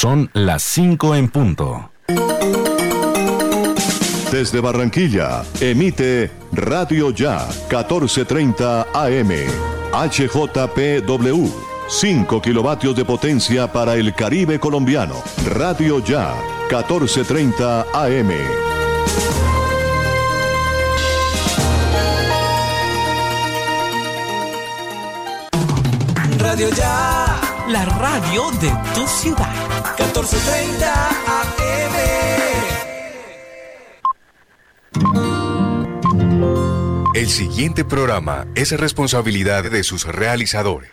Son las 5 en punto. Desde Barranquilla, emite Radio Ya, 1430 AM. HJPW, 5 kilovatios de potencia para el Caribe colombiano. Radio Ya, 1430 AM. Radio Ya, la radio de tu ciudad. 1430 AM. El siguiente programa es responsabilidad de sus realizadores.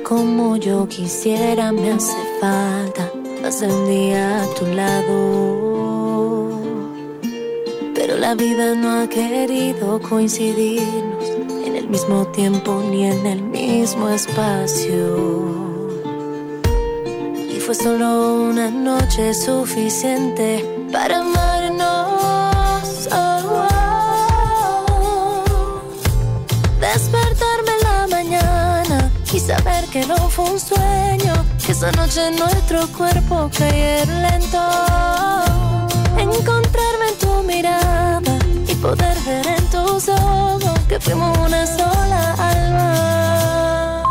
Como yo quisiera me hace falta pasar un día a tu lado. Pero la vida no ha querido coincidirnos en el mismo tiempo ni en el mismo espacio. Y fue solo una noche suficiente para. Que no fue un sueño, que esa noche nuestro cuerpo cayeron lento. Encontrarme en tu mirada y poder ver en tus ojos que fuimos una sola alma.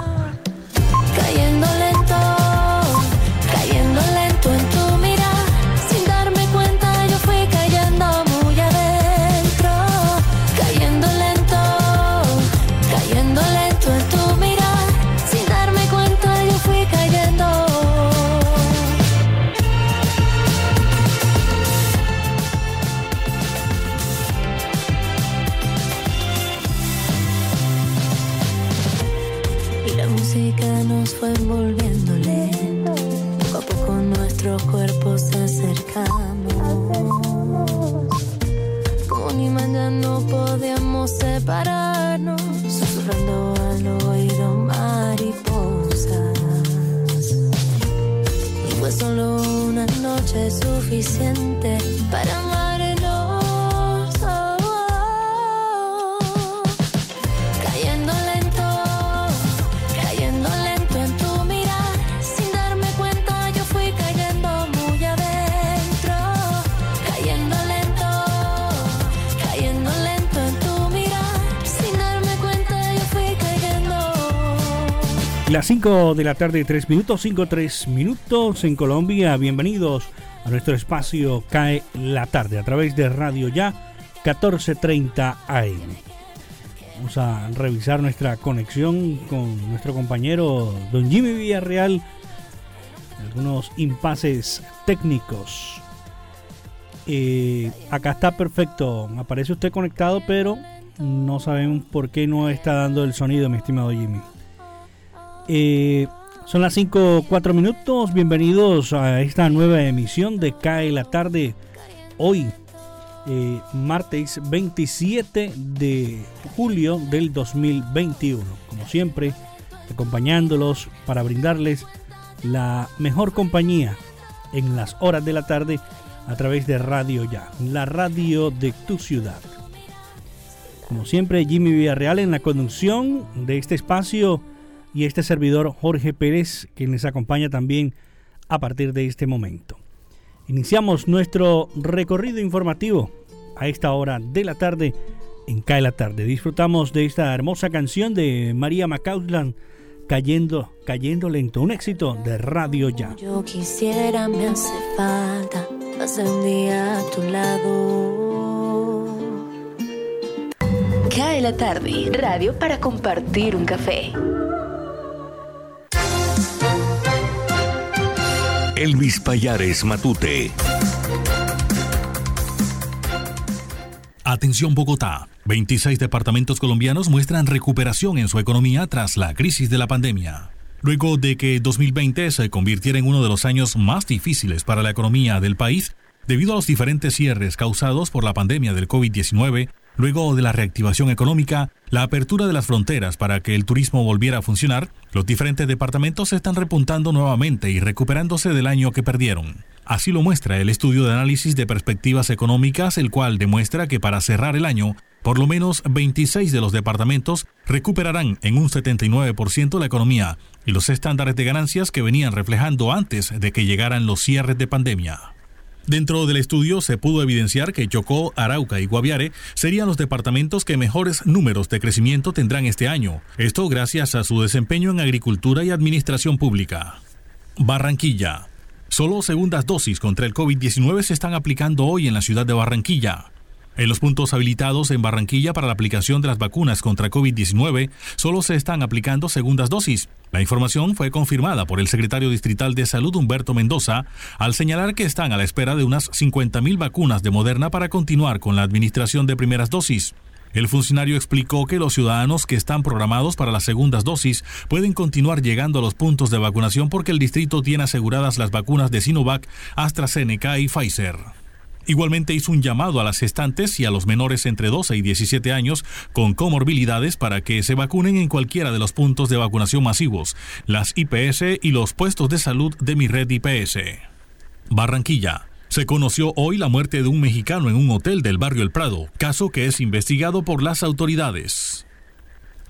Las 5 de la tarde, 3 minutos, 5, 3 minutos en Colombia. Bienvenidos a nuestro espacio Cae la tarde a través de Radio Ya 1430 AM. Vamos a revisar nuestra conexión con nuestro compañero Don Jimmy Villarreal. Algunos impases técnicos. Eh, acá está perfecto. Aparece usted conectado, pero no sabemos por qué no está dando el sonido, mi estimado Jimmy. Eh, son las 5, 4 minutos. Bienvenidos a esta nueva emisión de Cae la Tarde. Hoy, eh, martes 27 de julio del 2021. Como siempre, acompañándolos para brindarles la mejor compañía en las horas de la tarde a través de Radio Ya, la radio de tu ciudad. Como siempre, Jimmy Villarreal en la conducción de este espacio y este servidor Jorge Pérez, quien les acompaña también a partir de este momento. Iniciamos nuestro recorrido informativo a esta hora de la tarde en Cae la Tarde. Disfrutamos de esta hermosa canción de María Macausland, Cayendo, Cayendo Lento, un éxito de Radio Ya. Yo quisiera, me hace falta un día a tu lado. Cae la tarde, radio para compartir un café. Elvis Payares Matute. Atención Bogotá. 26 departamentos colombianos muestran recuperación en su economía tras la crisis de la pandemia. Luego de que 2020 se convirtiera en uno de los años más difíciles para la economía del país, debido a los diferentes cierres causados por la pandemia del COVID-19, Luego de la reactivación económica, la apertura de las fronteras para que el turismo volviera a funcionar, los diferentes departamentos se están repuntando nuevamente y recuperándose del año que perdieron. Así lo muestra el estudio de análisis de perspectivas económicas, el cual demuestra que para cerrar el año, por lo menos 26 de los departamentos recuperarán en un 79% la economía y los estándares de ganancias que venían reflejando antes de que llegaran los cierres de pandemia. Dentro del estudio se pudo evidenciar que Chocó, Arauca y Guaviare serían los departamentos que mejores números de crecimiento tendrán este año, esto gracias a su desempeño en agricultura y administración pública. Barranquilla. Solo segundas dosis contra el COVID-19 se están aplicando hoy en la ciudad de Barranquilla. En los puntos habilitados en Barranquilla para la aplicación de las vacunas contra COVID-19 solo se están aplicando segundas dosis. La información fue confirmada por el secretario distrital de Salud Humberto Mendoza al señalar que están a la espera de unas 50.000 vacunas de Moderna para continuar con la administración de primeras dosis. El funcionario explicó que los ciudadanos que están programados para las segundas dosis pueden continuar llegando a los puntos de vacunación porque el distrito tiene aseguradas las vacunas de Sinovac, AstraZeneca y Pfizer. Igualmente hizo un llamado a las gestantes y a los menores entre 12 y 17 años con comorbilidades para que se vacunen en cualquiera de los puntos de vacunación masivos, las IPS y los puestos de salud de mi red IPS. Barranquilla. Se conoció hoy la muerte de un mexicano en un hotel del barrio El Prado, caso que es investigado por las autoridades.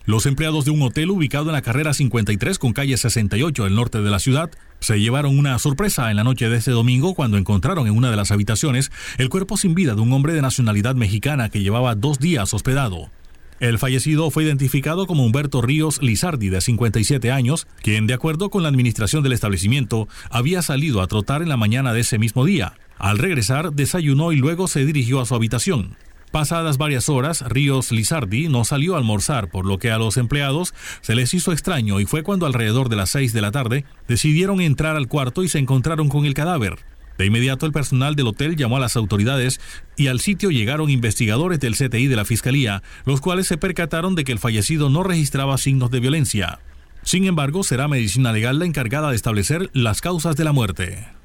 Los empleados de un hotel ubicado en la carrera 53 con calle 68 del norte de la ciudad se llevaron una sorpresa en la noche de este domingo cuando encontraron en una de las habitaciones el cuerpo sin vida de un hombre de nacionalidad mexicana que llevaba dos días hospedado. El fallecido fue identificado como Humberto Ríos Lizardi, de 57 años, quien, de acuerdo con la administración del establecimiento, había salido a trotar en la mañana de ese mismo día. Al regresar, desayunó y luego se dirigió a su habitación. Pasadas varias horas, Ríos Lizardi no salió a almorzar, por lo que a los empleados se les hizo extraño y fue cuando alrededor de las 6 de la tarde decidieron entrar al cuarto y se encontraron con el cadáver. De inmediato el personal del hotel llamó a las autoridades y al sitio llegaron investigadores del CTI de la Fiscalía, los cuales se percataron de que el fallecido no registraba signos de violencia. Sin embargo, será Medicina Legal la encargada de establecer las causas de la muerte.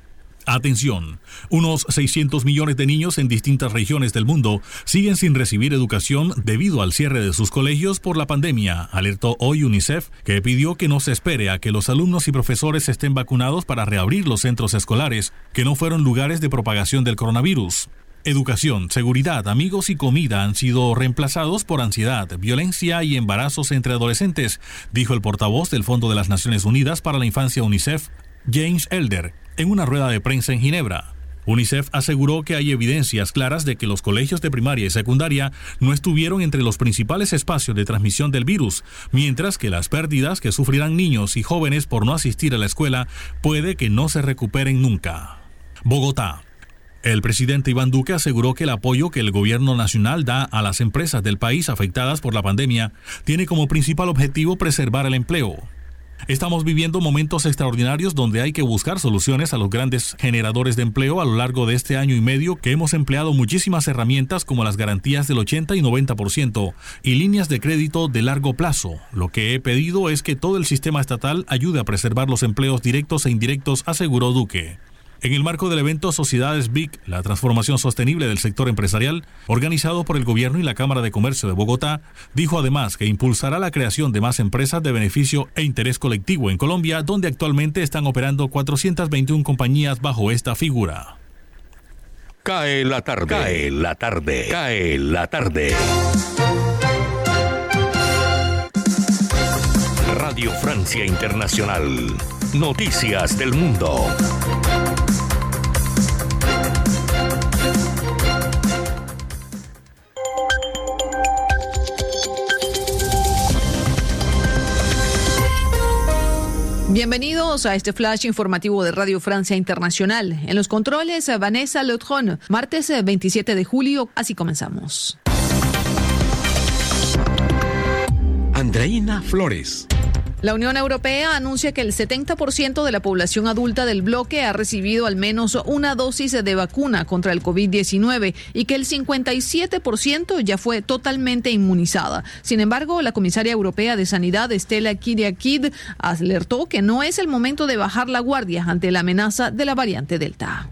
Atención, unos 600 millones de niños en distintas regiones del mundo siguen sin recibir educación debido al cierre de sus colegios por la pandemia, alertó hoy UNICEF, que pidió que no se espere a que los alumnos y profesores estén vacunados para reabrir los centros escolares, que no fueron lugares de propagación del coronavirus. Educación, seguridad, amigos y comida han sido reemplazados por ansiedad, violencia y embarazos entre adolescentes, dijo el portavoz del Fondo de las Naciones Unidas para la Infancia UNICEF, James Elder, en una rueda de prensa en Ginebra. UNICEF aseguró que hay evidencias claras de que los colegios de primaria y secundaria no estuvieron entre los principales espacios de transmisión del virus, mientras que las pérdidas que sufrirán niños y jóvenes por no asistir a la escuela puede que no se recuperen nunca. Bogotá. El presidente Iván Duque aseguró que el apoyo que el gobierno nacional da a las empresas del país afectadas por la pandemia tiene como principal objetivo preservar el empleo, Estamos viviendo momentos extraordinarios donde hay que buscar soluciones a los grandes generadores de empleo a lo largo de este año y medio que hemos empleado muchísimas herramientas como las garantías del 80 y 90% y líneas de crédito de largo plazo. Lo que he pedido es que todo el sistema estatal ayude a preservar los empleos directos e indirectos, aseguró Duque. En el marco del evento Sociedades BIC, la transformación sostenible del sector empresarial, organizado por el Gobierno y la Cámara de Comercio de Bogotá, dijo además que impulsará la creación de más empresas de beneficio e interés colectivo en Colombia, donde actualmente están operando 421 compañías bajo esta figura. Cae la tarde, cae la tarde, cae la tarde. Radio Francia Internacional. Noticias del Mundo. Bienvenidos a este flash informativo de Radio Francia Internacional. En los controles, Vanessa Leutron. Martes 27 de julio, así comenzamos. Andreina Flores. La Unión Europea anuncia que el 70% de la población adulta del bloque ha recibido al menos una dosis de vacuna contra el COVID-19 y que el 57% ya fue totalmente inmunizada. Sin embargo, la comisaria europea de Sanidad, Estela Kyriakid, alertó que no es el momento de bajar la guardia ante la amenaza de la variante Delta.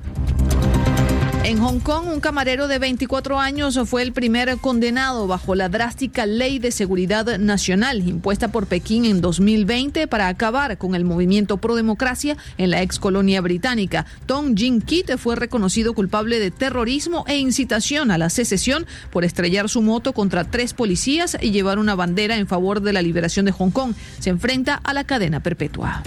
En Hong Kong, un camarero de 24 años fue el primer condenado bajo la drástica ley de seguridad nacional impuesta por Pekín en 2020 para acabar con el movimiento pro democracia en la ex colonia británica. Tong Jin Kit fue reconocido culpable de terrorismo e incitación a la secesión por estrellar su moto contra tres policías y llevar una bandera en favor de la liberación de Hong Kong. Se enfrenta a la cadena perpetua.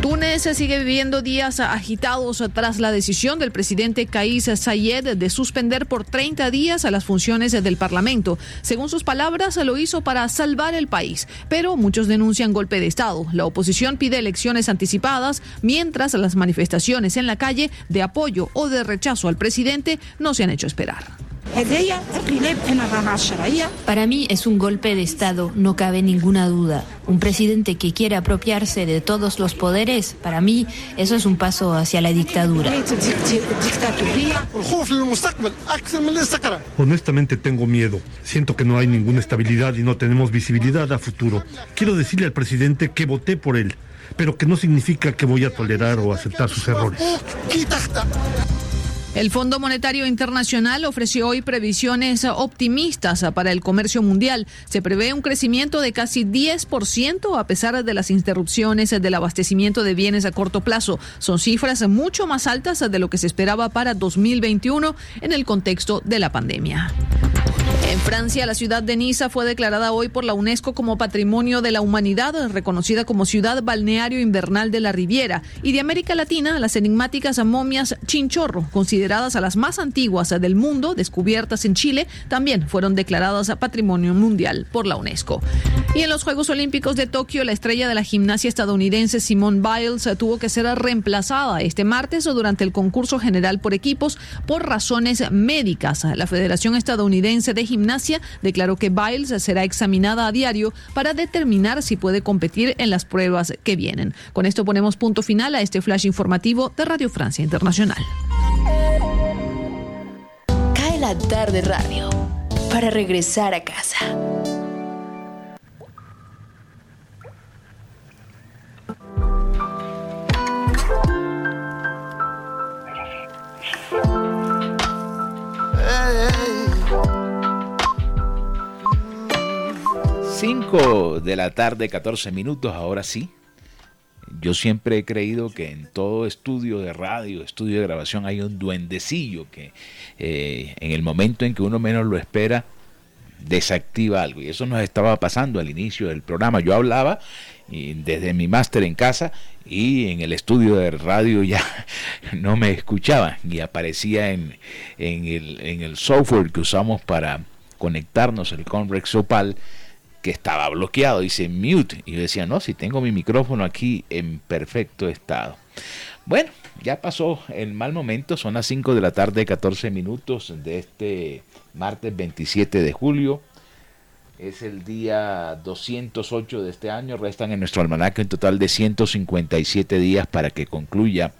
Túnez sigue viviendo días agitados tras la decisión del presidente Kais Sayed de suspender por 30 días a las funciones del Parlamento. Según sus palabras, lo hizo para salvar el país, pero muchos denuncian golpe de Estado. La oposición pide elecciones anticipadas, mientras las manifestaciones en la calle de apoyo o de rechazo al presidente no se han hecho esperar. Para mí es un golpe de Estado, no cabe ninguna duda. Un presidente que quiere apropiarse de todos los poderes, para mí eso es un paso hacia la dictadura. Honestamente tengo miedo. Siento que no hay ninguna estabilidad y no tenemos visibilidad a futuro. Quiero decirle al presidente que voté por él, pero que no significa que voy a tolerar o aceptar sus errores. El Fondo Monetario Internacional ofreció hoy previsiones optimistas para el comercio mundial. Se prevé un crecimiento de casi 10% a pesar de las interrupciones del abastecimiento de bienes a corto plazo. Son cifras mucho más altas de lo que se esperaba para 2021 en el contexto de la pandemia. En Francia, la ciudad de Niza fue declarada hoy por la UNESCO como Patrimonio de la Humanidad, reconocida como ciudad balneario invernal de la Riviera. Y de América Latina, las enigmáticas momias Chinchorro, consideradas a las más antiguas del mundo, descubiertas en Chile, también fueron declaradas Patrimonio Mundial por la UNESCO. Y en los Juegos Olímpicos de Tokio, la estrella de la gimnasia estadounidense Simone Biles tuvo que ser reemplazada este martes durante el concurso general por equipos por razones médicas. La Federación Estadounidense de Gimnasia Declaró que Biles será examinada a diario para determinar si puede competir en las pruebas que vienen. Con esto ponemos punto final a este flash informativo de Radio Francia Internacional. Cae la tarde radio para regresar a casa. De la tarde, 14 minutos, ahora sí. Yo siempre he creído que en todo estudio de radio, estudio de grabación, hay un duendecillo que eh, en el momento en que uno menos lo espera, desactiva algo. Y eso nos estaba pasando al inicio del programa. Yo hablaba desde mi máster en casa y en el estudio de radio ya no me escuchaban y aparecía en, en, el, en el software que usamos para conectarnos, el Conrex Opal que estaba bloqueado, dice mute. Y yo decía, no, si tengo mi micrófono aquí en perfecto estado. Bueno, ya pasó el mal momento, son las 5 de la tarde, 14 minutos de este martes 27 de julio. Es el día 208 de este año, restan en nuestro almanaque un total de 157 días para que concluya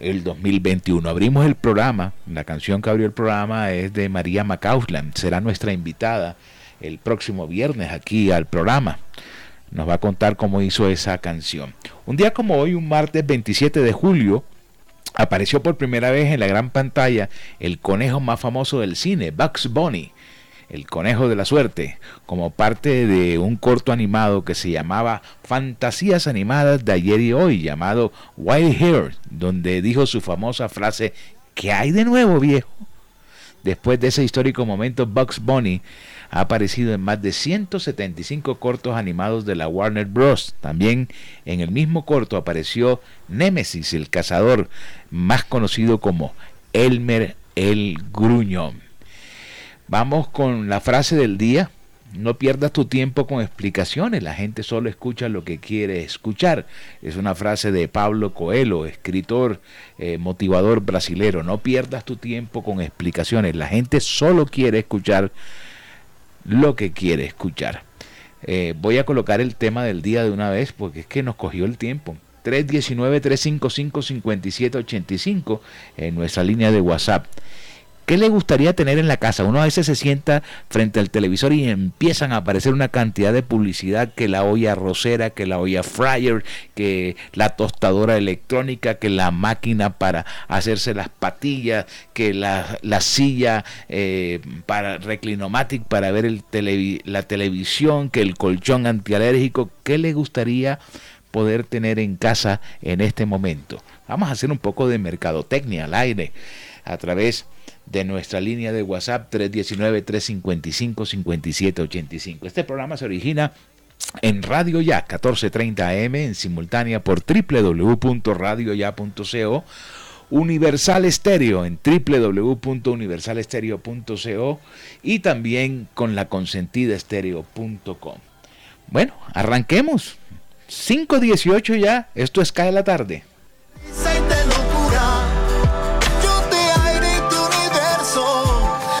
el 2021. Abrimos el programa, la canción que abrió el programa es de María Macausland, será nuestra invitada el próximo viernes aquí al programa. Nos va a contar cómo hizo esa canción. Un día como hoy, un martes 27 de julio, apareció por primera vez en la gran pantalla el conejo más famoso del cine, Bugs Bunny, el conejo de la suerte, como parte de un corto animado que se llamaba Fantasías Animadas de ayer y hoy, llamado Wild Hair, donde dijo su famosa frase, ¿qué hay de nuevo, viejo? Después de ese histórico momento, Bugs Bunny ha aparecido en más de 175 cortos animados de la Warner Bros. También en el mismo corto apareció Nemesis, el cazador, más conocido como Elmer el Gruñón. Vamos con la frase del día no pierdas tu tiempo con explicaciones, la gente solo escucha lo que quiere escuchar. Es una frase de Pablo Coelho, escritor, eh, motivador brasilero. No pierdas tu tiempo con explicaciones, la gente solo quiere escuchar lo que quiere escuchar. Eh, voy a colocar el tema del día de una vez porque es que nos cogió el tiempo. 319-355-5785 en nuestra línea de WhatsApp. ¿Qué le gustaría tener en la casa? Uno a veces se sienta frente al televisor y empiezan a aparecer una cantidad de publicidad que la olla rosera, que la olla fryer, que la tostadora electrónica, que la máquina para hacerse las patillas, que la, silla eh, para reclinomatic para ver la televisión, que el colchón antialérgico. ¿Qué le gustaría poder tener en casa en este momento? Vamos a hacer un poco de mercadotecnia al aire a través de nuestra línea de WhatsApp 319-355-5785. Este programa se origina en Radio Ya 1430 AM en simultánea por www.radioya.co Universal Estéreo en www.universalestereo.co y también con la consentida estéreo.com. Bueno, arranquemos. 5.18 ya, esto es Cae la tarde.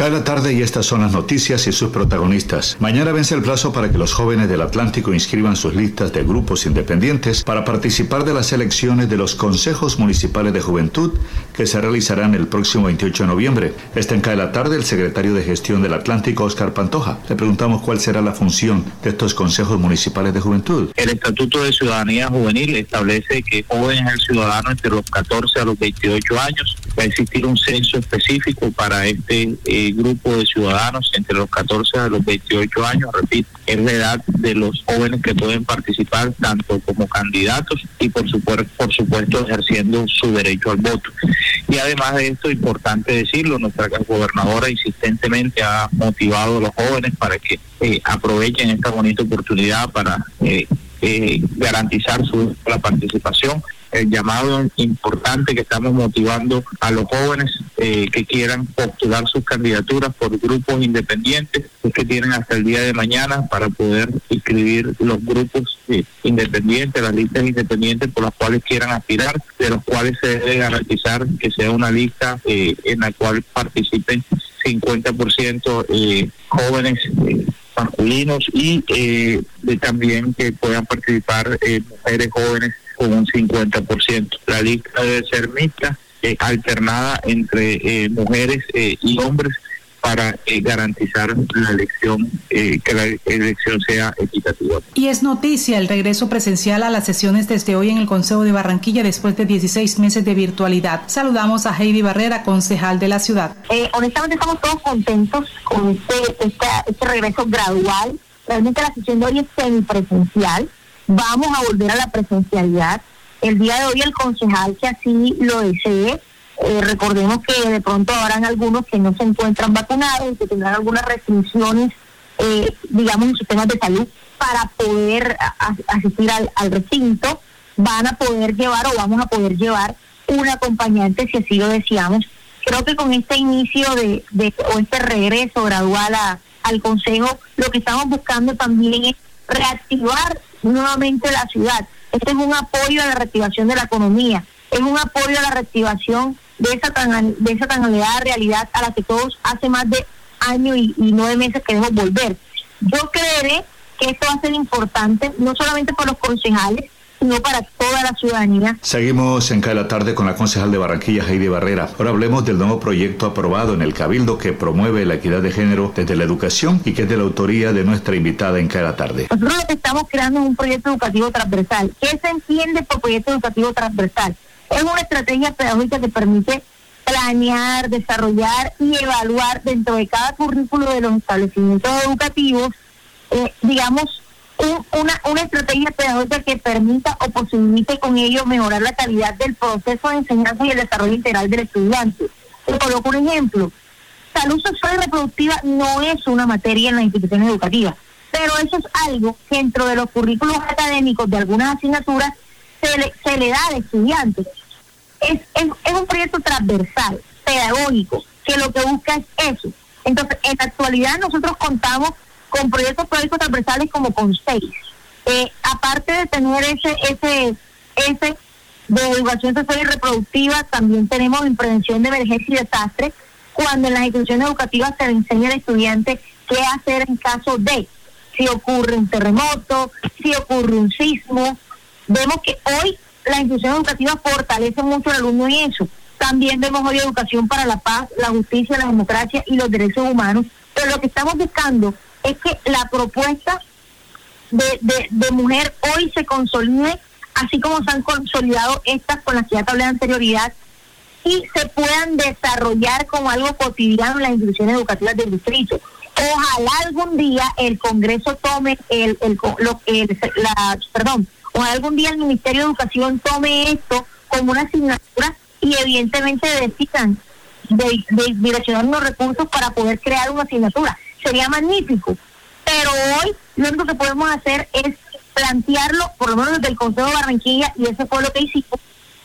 Cada tarde y estas son las noticias y sus protagonistas. Mañana vence el plazo para que los jóvenes del Atlántico inscriban sus listas de grupos independientes para participar de las elecciones de los consejos municipales de juventud que se realizarán el próximo 28 de noviembre. Está en cada tarde el secretario de gestión del Atlántico, Oscar Pantoja. Le preguntamos cuál será la función de estos consejos municipales de juventud. El Estatuto de Ciudadanía Juvenil establece que jóvenes el ciudadano entre los 14 a los 28 años va a existir un censo específico para este eh, grupo de ciudadanos entre los 14 a los 28 años, repito, es la edad de los jóvenes que pueden participar tanto como candidatos y por supuesto, por supuesto ejerciendo su derecho al voto. Y además de esto, importante decirlo, nuestra gobernadora insistentemente ha motivado a los jóvenes para que eh, aprovechen esta bonita oportunidad para eh, eh, garantizar su la participación el llamado importante que estamos motivando a los jóvenes eh, que quieran postular sus candidaturas por grupos independientes, que tienen hasta el día de mañana para poder inscribir los grupos eh, independientes, las listas independientes por las cuales quieran aspirar, de los cuales se debe garantizar que sea una lista eh, en la cual participen 50% jóvenes masculinos y de también que puedan participar mujeres jóvenes con un 50%. La lista debe ser mixta, eh, alternada entre eh, mujeres eh, y hombres para garantizar la elección, que la elección sea equitativa. Y es noticia el regreso presencial a las sesiones desde hoy en el Consejo de Barranquilla después de 16 meses de virtualidad. Saludamos a Heidi Barrera, concejal de la ciudad. honestamente estamos todos contentos con este, este, este regreso gradual. Realmente la sesión de hoy es semipresencial Vamos a volver a la presencialidad. El día de hoy el concejal que así lo desee, eh, recordemos que de pronto habrán algunos que no se encuentran vacunados y que tendrán algunas restricciones, eh, digamos, en sus temas de salud para poder asistir al, recinto. Van a poder llevar o vamos a poder llevar un acompañante si así lo deseamos. Creo que con este inicio de, o este regreso gradual al Consejo, lo que estamos buscando también es reactivar nuevamente la ciudad. Este es un apoyo a la reactivación de la economía, es un apoyo a la reactivación de esa tan, de esa tan realidad a la que todos hace más de año y, y nueve meses queremos volver. Yo creeré que esto va a ser importante, no solamente por los concejales, sino para toda la ciudadanía. Seguimos en cada tarde con la concejal de Barranquilla, Heidi Barrera. Ahora hablemos del nuevo proyecto aprobado en el Cabildo que promueve la equidad de género desde la educación y que es de la autoría de nuestra invitada en cada tarde. Nosotros lo que estamos creando es un proyecto educativo transversal. ¿Qué se entiende por proyecto educativo transversal? Es una estrategia pedagógica que permite planear, desarrollar y evaluar dentro de cada currículo de los establecimientos educativos, eh, digamos, una, una estrategia pedagógica que permita o posibilite con ello mejorar la calidad del proceso de enseñanza y el desarrollo integral del estudiante. Te coloco un ejemplo. Salud sexual y reproductiva no es una materia en las instituciones educativas, pero eso es algo que dentro de los currículos académicos de algunas asignaturas se le, se le da al estudiante. Es, es, es un proyecto transversal, pedagógico, que lo que busca es eso. Entonces, en la actualidad nosotros contamos con proyectos pedagógicos transversales como con seis. Eh, aparte de tener ese, ese, ese de educación sexual y reproductiva, también tenemos en prevención de emergencia y desastre, cuando en las instituciones educativas se le enseña al estudiante qué hacer en caso de si ocurre un terremoto, si ocurre un sismo. Vemos que hoy la institución educativa fortalece mucho al alumno en eso. También vemos hoy educación para la paz, la justicia, la democracia y los derechos humanos. Pero lo que estamos buscando es que la propuesta de, de, de mujer hoy se consolide, así como se han consolidado estas con las que ya te hablé de anterioridad, y se puedan desarrollar como algo cotidiano en las instituciones educativas del distrito. Ojalá algún día el Congreso tome el, el, lo, el la, perdón, ojalá algún día el Ministerio de Educación tome esto como una asignatura y evidentemente decidan de, de direccionar los recursos para poder crear una asignatura. Sería magnífico. Pero hoy lo único que podemos hacer es plantearlo, por lo menos desde el Consejo de Barranquilla, y eso fue lo que hicimos,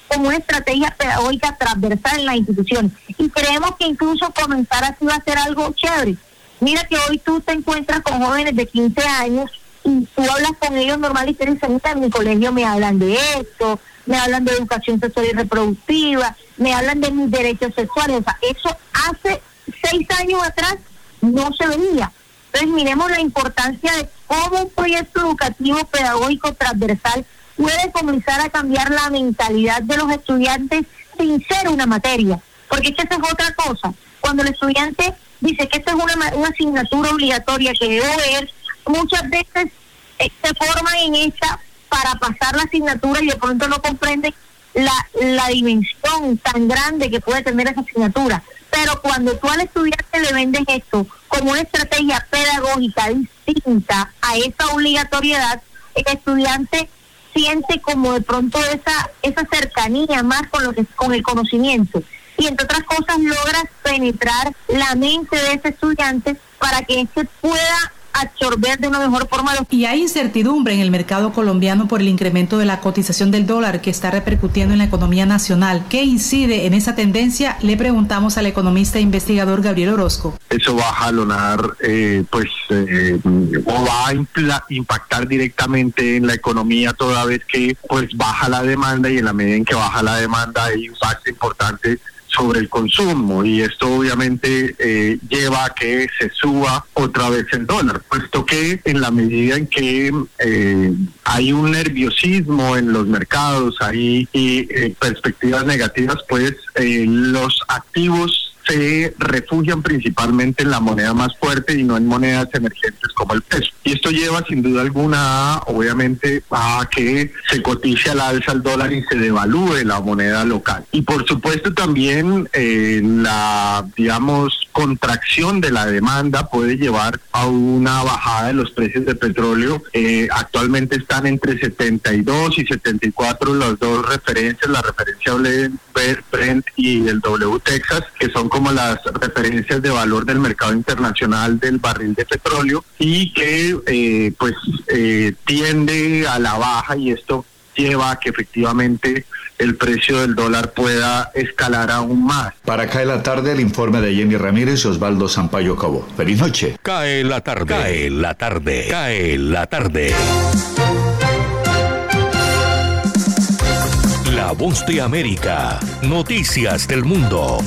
como una estrategia pedagógica transversal en la institución. Y creemos que incluso comenzar así va a ser algo chévere. Mira que hoy tú te encuentras con jóvenes de 15 años y tú hablas con ellos normal y te dicen, en mi colegio me hablan de esto, me hablan de educación sexual y reproductiva, me hablan de mis derechos sexuales. O sea, eso hace seis años atrás no se veía. Entonces miremos la importancia de cómo un proyecto educativo pedagógico transversal puede comenzar a cambiar la mentalidad de los estudiantes sin ser una materia. Porque es que esa es otra cosa. Cuando el estudiante dice que esta es una, una asignatura obligatoria que debo ver, muchas veces eh, se forman en esta para pasar la asignatura y de pronto no comprenden la, la dimensión tan grande que puede tener esa asignatura. Pero cuando tú al estudiante le vendes esto como una estrategia pedagógica distinta a esa obligatoriedad, el estudiante siente como de pronto esa esa cercanía más con lo que con el conocimiento y entre otras cosas logras penetrar la mente de ese estudiante para que éste pueda absorber de una mejor forma. Y hay incertidumbre en el mercado colombiano por el incremento de la cotización del dólar que está repercutiendo en la economía nacional. ¿Qué incide en esa tendencia? Le preguntamos al economista e investigador Gabriel Orozco. Eso va a jalonar, eh, pues, eh, o va a impactar directamente en la economía toda vez que, pues, baja la demanda y en la medida en que baja la demanda hay impacto importante sobre el consumo y esto obviamente eh, lleva a que se suba otra vez el dólar, puesto que en la medida en que eh, hay un nerviosismo en los mercados, hay y, eh, perspectivas negativas, pues los activos se refugian principalmente en la moneda más fuerte y no en monedas emergentes como el peso. Y esto lleva sin duda alguna, obviamente, a que se cotice al alza el dólar y se devalúe la moneda local. Y por supuesto también eh, la, digamos, contracción de la demanda puede llevar a una bajada de los precios de petróleo. Eh, actualmente están entre 72 y 74 las dos referencias, la referencia Brent y el W Texas, que son como las referencias de valor del mercado internacional del barril de petróleo y que eh, pues eh, tiende a la baja y esto lleva a que efectivamente el precio del dólar pueda escalar aún más. Para cae la tarde el informe de Jenny Ramírez y Osvaldo Sampaio Cabo. Feliz noche. Cae la tarde. Cae la tarde. Cae la tarde. La voz de América. Noticias del mundo.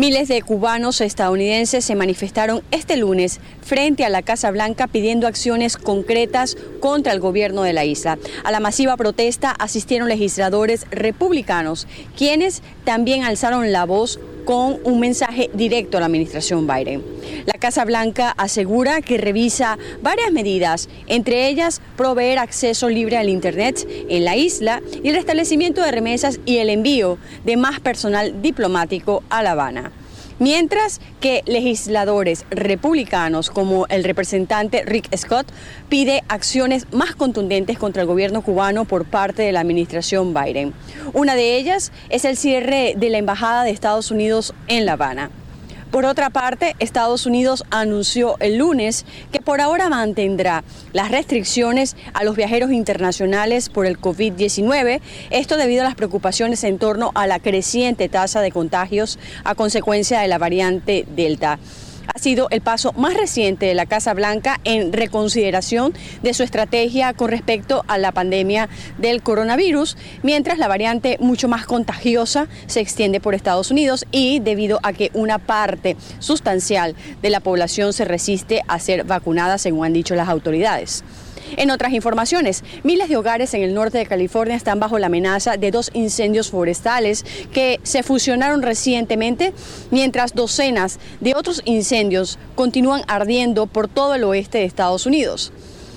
Miles de cubanos estadounidenses se manifestaron este lunes frente a la Casa Blanca pidiendo acciones concretas contra el gobierno de la isla. A la masiva protesta asistieron legisladores republicanos, quienes también alzaron la voz con un mensaje directo a la administración Biden. La Casa Blanca asegura que revisa varias medidas, entre ellas proveer acceso libre al Internet en la isla y el restablecimiento de remesas y el envío de más personal diplomático a La Habana. Mientras que legisladores republicanos como el representante Rick Scott pide acciones más contundentes contra el gobierno cubano por parte de la administración Biden. Una de ellas es el cierre de la Embajada de Estados Unidos en La Habana. Por otra parte, Estados Unidos anunció el lunes que por ahora mantendrá las restricciones a los viajeros internacionales por el COVID-19, esto debido a las preocupaciones en torno a la creciente tasa de contagios a consecuencia de la variante Delta ha sido el paso más reciente de la Casa Blanca en reconsideración de su estrategia con respecto a la pandemia del coronavirus, mientras la variante mucho más contagiosa se extiende por Estados Unidos y debido a que una parte sustancial de la población se resiste a ser vacunada, según han dicho las autoridades. En otras informaciones, miles de hogares en el norte de California están bajo la amenaza de dos incendios forestales que se fusionaron recientemente, mientras docenas de otros incendios continúan ardiendo por todo el oeste de Estados Unidos.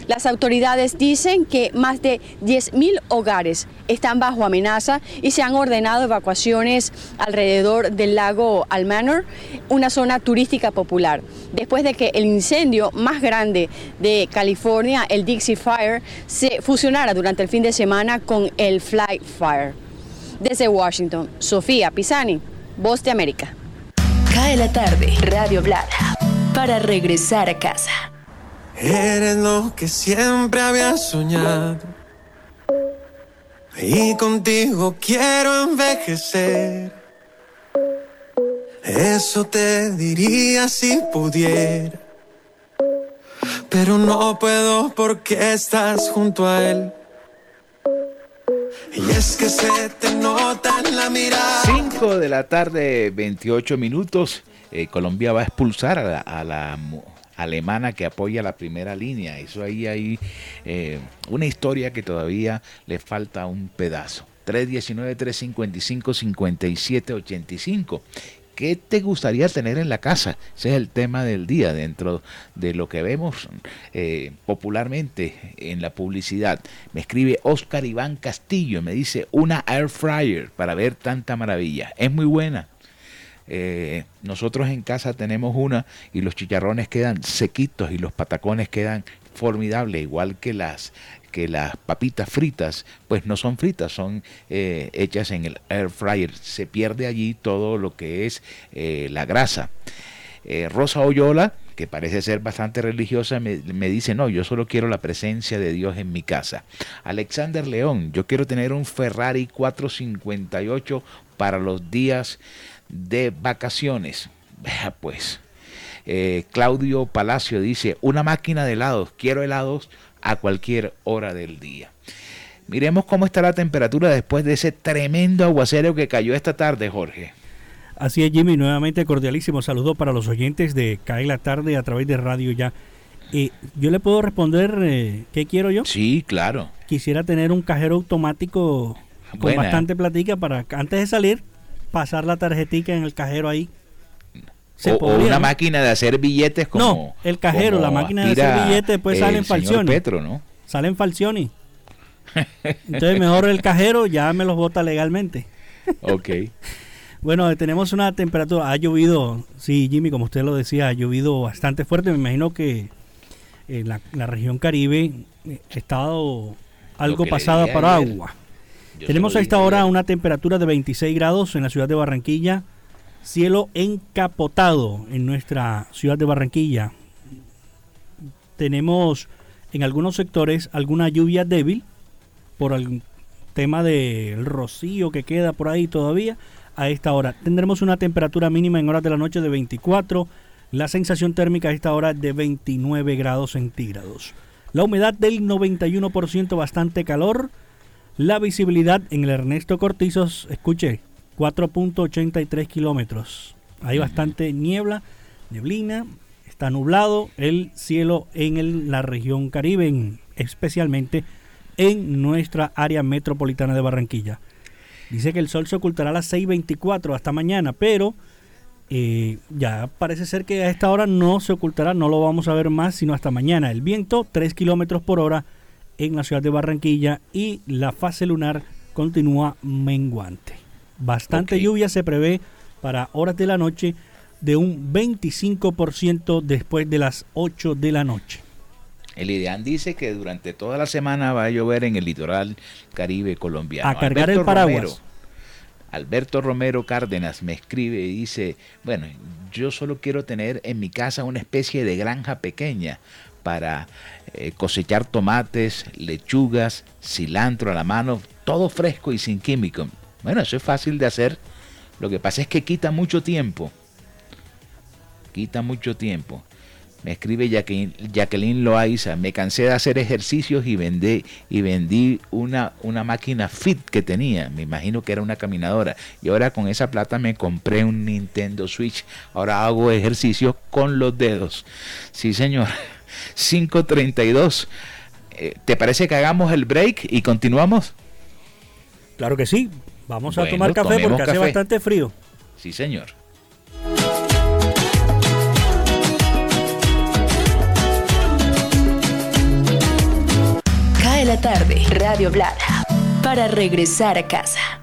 Las autoridades dicen que más de 10.000 hogares están bajo amenaza y se han ordenado evacuaciones alrededor del lago Almanor, una zona turística popular, después de que el incendio más grande de California, el Dixie Fire, se fusionara durante el fin de semana con el Fly Fire. Desde Washington, Sofía Pisani, Voz de América. Cae la tarde, Radio Blada, para regresar a casa. Eres lo que siempre había soñado. Y contigo quiero envejecer. Eso te diría si pudiera. Pero no puedo porque estás junto a él. Y es que se te nota en la mirada. 5 de la tarde, 28 minutos. Eh, Colombia va a expulsar a la, a la alemana que apoya la primera línea. Eso ahí hay eh, una historia que todavía le falta un pedazo. 319-355-5785. ¿Qué te gustaría tener en la casa? Ese es el tema del día dentro de lo que vemos eh, popularmente en la publicidad. Me escribe Oscar Iván Castillo, me dice una air fryer para ver tanta maravilla. Es muy buena, eh, nosotros en casa tenemos una y los chicharrones quedan sequitos y los patacones quedan formidables, igual que las que las papitas fritas, pues no son fritas, son eh, hechas en el air fryer. Se pierde allí todo lo que es eh, la grasa. Rosa Oyola, que parece ser bastante religiosa, me, me, dice, no, yo solo quiero la presencia de Dios en mi casa. Alexander León, yo quiero tener un Ferrari 458 para los días de vacaciones. Pues eh, Claudio Palacio dice, una máquina de helados, quiero helados a cualquier hora del día. Miremos cómo está la temperatura después de ese tremendo aguacero que cayó esta tarde, Jorge. Así es, Jimmy, nuevamente cordialísimo saludo para los oyentes de Cae la Tarde a través de Radio Ya. Eh, ¿Yo le puedo responder eh, qué quiero yo? Sí, claro. Quisiera tener un cajero automático con bastante platica para antes de salir pasar la tarjetita en el cajero ahí. o, una máquina de hacer billetes como... No, el cajero, la máquina de hacer billetes después salen. Petro, ¿no? Salen falsiones. Entonces mejor el cajero ya me los bota legalmente. ok. Bueno, tenemos una temperatura, ha llovido, sí, Jimmy, como usted lo decía, ha llovido bastante fuerte. Me imagino que en la, región Caribe eh, ha estado algo pasada para agua. Tenemos a esta hora una temperatura de 26 grados en la ciudad de Barranquilla, cielo encapotado en nuestra ciudad de Barranquilla. Tenemos en algunos sectores alguna lluvia débil por el tema del rocío que queda por ahí todavía a esta hora. Tendremos una temperatura mínima en horas de la noche de 24, la sensación térmica a esta hora de 29 grados centígrados. La humedad del 91%, bastante calor. La visibilidad en el Ernesto Cortizos, escuche, 4.83 kilómetros. Hay bastante niebla, neblina, está nublado el cielo en la región Caribe, especialmente en nuestra área metropolitana de Barranquilla. Dice que el sol se ocultará a las 6.24 hasta mañana, pero eh, ya parece ser que a esta hora no se ocultará, no lo vamos a ver más sino hasta mañana. El viento 3 kilómetros por hora en la ciudad de Barranquilla y la fase lunar continúa menguante. Bastante lluvia se prevé para horas de la noche, de un 25% después de las 8 de la noche. El IDEAN dice que durante toda la semana va a llover en el litoral caribe colombiano. A cargar el paraguas. Alberto Romero Cárdenas me escribe y dice, bueno, yo solo quiero tener en mi casa una especie de granja pequeña para eh, cosechar tomates, lechugas, cilantro a la mano, todo fresco y sin químico. Bueno, eso es fácil de hacer. Lo que pasa es que quita mucho tiempo. Quita mucho tiempo. Me escribe Jacqueline, Loaiza, me cansé de hacer ejercicios y vendí, y vendí una, una máquina fit que tenía, me imagino que era una caminadora, y ahora con esa plata me compré un Nintendo Switch, ahora hago ejercicios con los dedos. Sí, señor. 532. Eh, ¿Te parece que hagamos el break y continuamos? Claro que sí. Vamos a tomar café porque hace bastante frío. Sí, señor. la tarde, Radio Blada, para regresar a casa.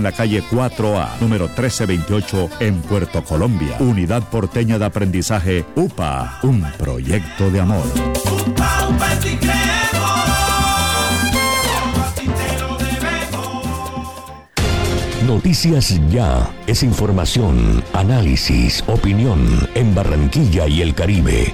la calle 4A, número 1328, en Puerto Colombia. Unidad Porteña de Aprendizaje UPA, un proyecto de amor. Noticias Ya es información, análisis, opinión en Barranquilla y el Caribe.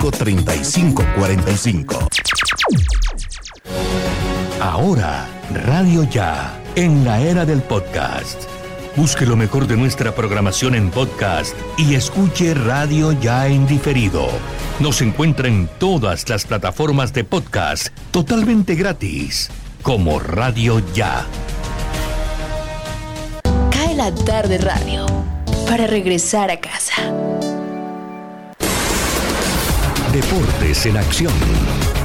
315-545-3545. Ahora, Radio Ya, en la era del podcast. Busque lo mejor de nuestra programación en podcast y escuche Radio Ya en diferido. Nos encuentra en todas las plataformas de podcast totalmente gratis, como Radio Ya. Cae la tarde radio para regresar a casa. Deportes en acción.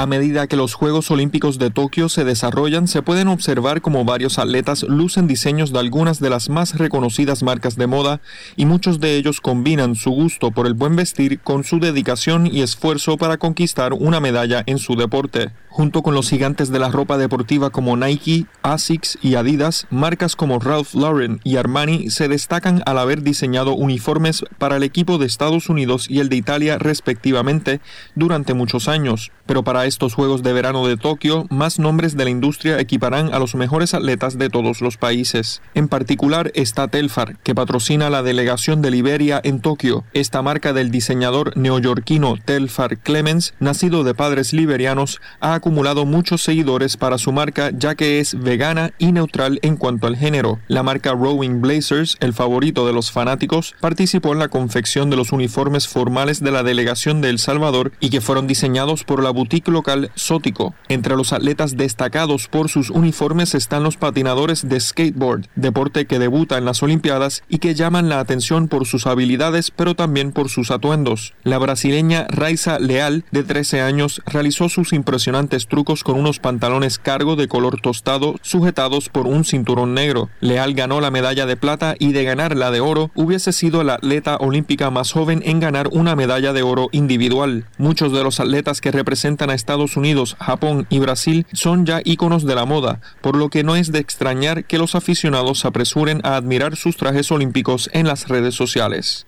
A medida que los Juegos Olímpicos de Tokio se desarrollan, se pueden observar como varios atletas lucen diseños de algunas de las más reconocidas marcas de moda y muchos de ellos combinan su gusto por el buen vestir con su dedicación y esfuerzo para conquistar una medalla en su deporte. Junto con los gigantes de la ropa deportiva como Nike, Asics y Adidas, marcas como Ralph Lauren y Armani se destacan al haber diseñado uniformes para el equipo de Estados Unidos y el de Italia respectivamente durante muchos años. Pero para estos Juegos de Verano de Tokio, más nombres de la industria equiparán a los mejores atletas de todos los países. En particular está Telfar, que patrocina la delegación de Liberia en Tokio. Esta marca del diseñador neoyorquino Telfar Clemens, nacido de padres liberianos, ha acumulado muchos seguidores para su marca ya que es vegana y neutral en cuanto al género. La marca Rowing Blazers, el favorito de los fanáticos, participó en la confección de los uniformes formales de la delegación de El Salvador y que fueron diseñados por la boutique local Sótico. Entre los atletas destacados por sus uniformes están los patinadores de skateboard, deporte que debuta en las Olimpiadas y que llaman la atención por sus habilidades pero también por sus atuendos. La brasileña Raiza Leal, de 13 años, realizó sus impresionantes trucos con unos pantalones cargo de color tostado sujetados por un cinturón negro. Leal ganó la medalla de plata y de ganar la de oro hubiese sido la atleta olímpica más joven en ganar una medalla de oro individual. Muchos de los atletas que representan a Estados Unidos, Japón y Brasil son ya íconos de la moda, por lo que no es de extrañar que los aficionados se apresuren a admirar sus trajes olímpicos en las redes sociales.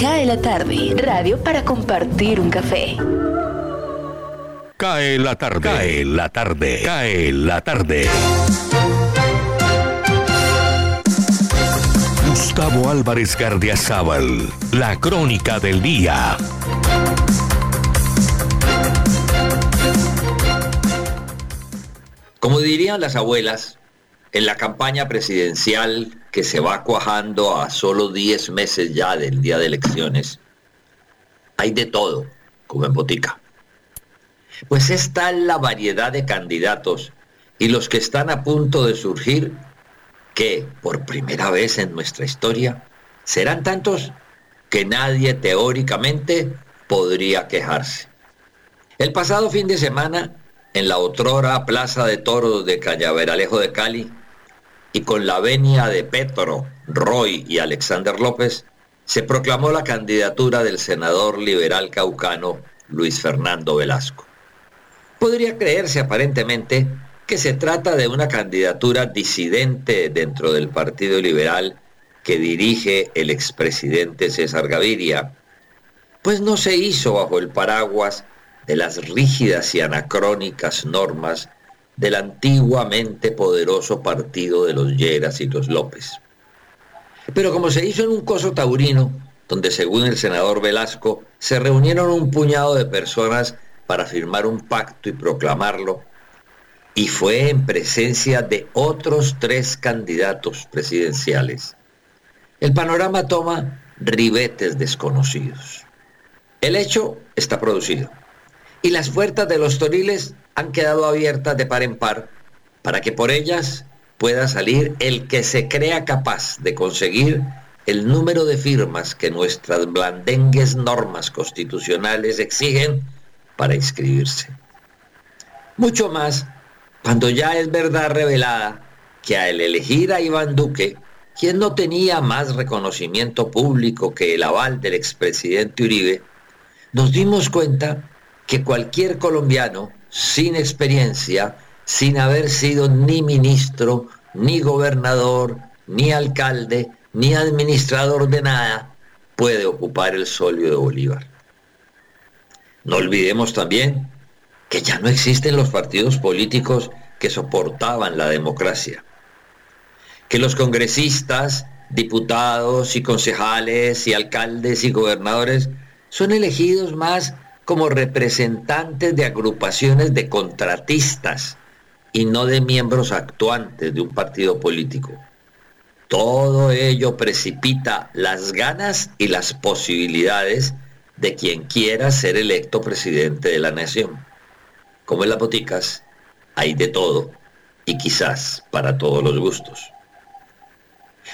Cae la tarde, radio para compartir un café. Cae la tarde, cae la tarde, cae la tarde. Gustavo Álvarez Gardiazabal, la crónica del día. Como dirían las abuelas, en la campaña presidencial que se va cuajando a solo 10 meses ya del día de elecciones, hay de todo, como en botica. Pues está la variedad de candidatos y los que están a punto de surgir, que por primera vez en nuestra historia serán tantos que nadie teóricamente podría quejarse. El pasado fin de semana en la otrora Plaza de Toros de Cañaveralejo de Cali y con la venia de Petro, Roy y Alexander López, se proclamó la candidatura del senador liberal caucano Luis Fernando Velasco. Podría creerse aparentemente que se trata de una candidatura disidente dentro del Partido Liberal que dirige el expresidente César Gaviria, pues no se hizo bajo el paraguas de las rígidas y anacrónicas normas del antiguamente poderoso partido de los Lleras y los López. Pero como se hizo en un coso taurino, donde según el senador Velasco se reunieron un puñado de personas para firmar un pacto y proclamarlo, y fue en presencia de otros tres candidatos presidenciales. El panorama toma ribetes desconocidos. El hecho está producido y las puertas de los toriles han quedado abiertas de par en par para que por ellas pueda salir el que se crea capaz de conseguir el número de firmas que nuestras blandengues normas constitucionales exigen para inscribirse. Mucho más cuando ya es verdad revelada que al elegir a Iván Duque, quien no tenía más reconocimiento público que el aval del expresidente Uribe, nos dimos cuenta que cualquier colombiano sin experiencia, sin haber sido ni ministro, ni gobernador, ni alcalde, ni administrador de nada, puede ocupar el solio de Bolívar. No olvidemos también que ya no existen los partidos políticos que soportaban la democracia, que los congresistas, diputados y concejales y alcaldes y gobernadores son elegidos más como representantes de agrupaciones de contratistas y no de miembros actuantes de un partido político. Todo ello precipita las ganas y las posibilidades de quien quiera ser electo presidente de la nación. Como en las boticas, hay de todo y quizás para todos los gustos.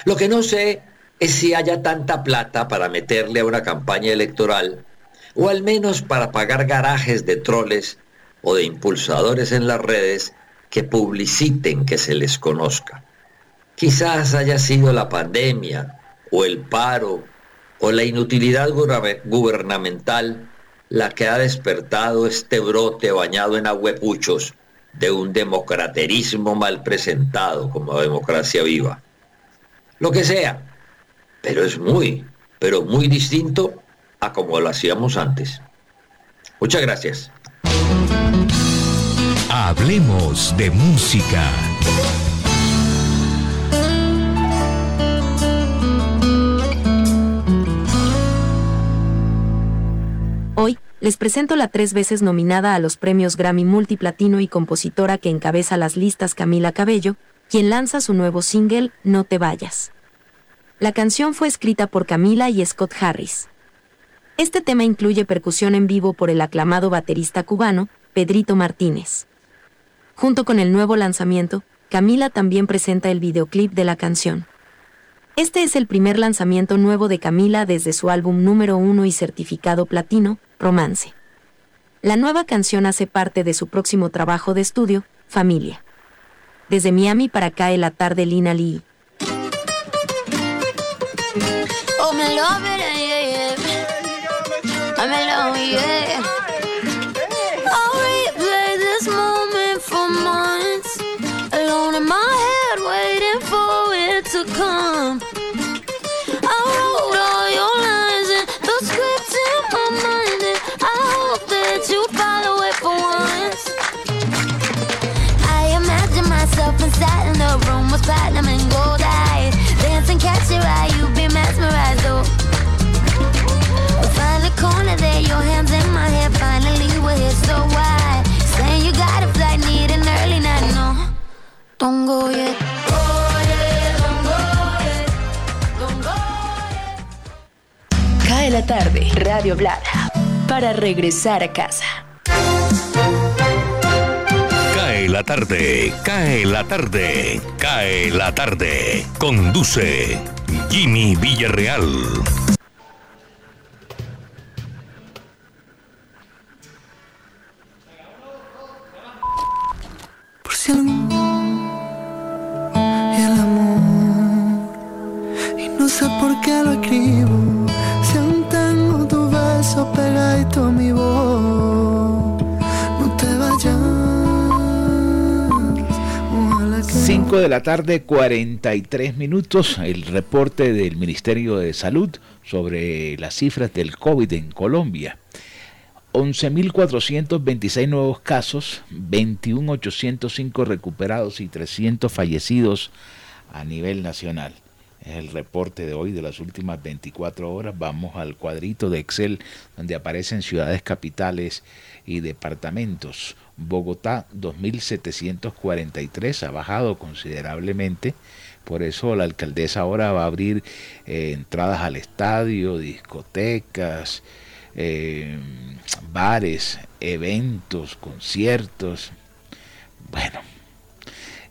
Lo que no sé es si haya tanta plata para meterle a una campaña electoral o al menos para pagar garajes de troles o de impulsadores en las redes que publiciten que se les conozca. Quizás haya sido la pandemia o el paro o la inutilidad gubernamental la que ha despertado este brote bañado en aguepuchos de un democraterismo mal presentado como democracia viva. Lo que sea, pero es muy, pero muy distinto a como lo hacíamos antes. Muchas gracias. Hablemos de música. Hoy, les presento la tres veces nominada a los premios Grammy Multiplatino y compositora que encabeza las listas Camila Cabello, quien lanza su nuevo single No te vayas. La canción fue escrita por Camila y Scott Harris. Este tema incluye percusión en vivo por el aclamado baterista cubano, Pedrito Martínez. Junto con el nuevo lanzamiento, Camila también presenta el videoclip de la canción. Este es el primer lanzamiento nuevo de Camila desde su álbum número uno y certificado platino, Romance. La nueva canción hace parte de su próximo trabajo de estudio, Familia. Desde Miami para acá la tarde Lina Lee. Oh, I'm alone, yeah. I'll replay this moment for months. Alone in my head, waiting for it to come. I wrote all your lines the script in my mind, and I hope that you follow it for once. I imagine myself inside in the room with platinum and Cae la tarde, Radio Blada, para regresar a casa. Cae la tarde, cae la tarde, cae la tarde. Conduce Jimmy Villarreal. Por si algún sé por qué lo escribo si aún tengo tu beso pegadito a mi voz no te vayas ojalá que 5 de la tarde, 43 minutos. El reporte del Ministerio de Salud sobre las cifras del COVID en Colombia. 11.426 nuevos casos, 21.805 recuperados y 300 fallecidos a nivel nacional. El reporte de hoy de las últimas 24 horas. Vamos al cuadrito de Excel donde aparecen ciudades capitales y departamentos. Bogotá 2.743 ha bajado considerablemente. Por eso la alcaldesa ahora va a abrir eh, entradas al estadio, discotecas, eh, bares, eventos, conciertos. Bueno,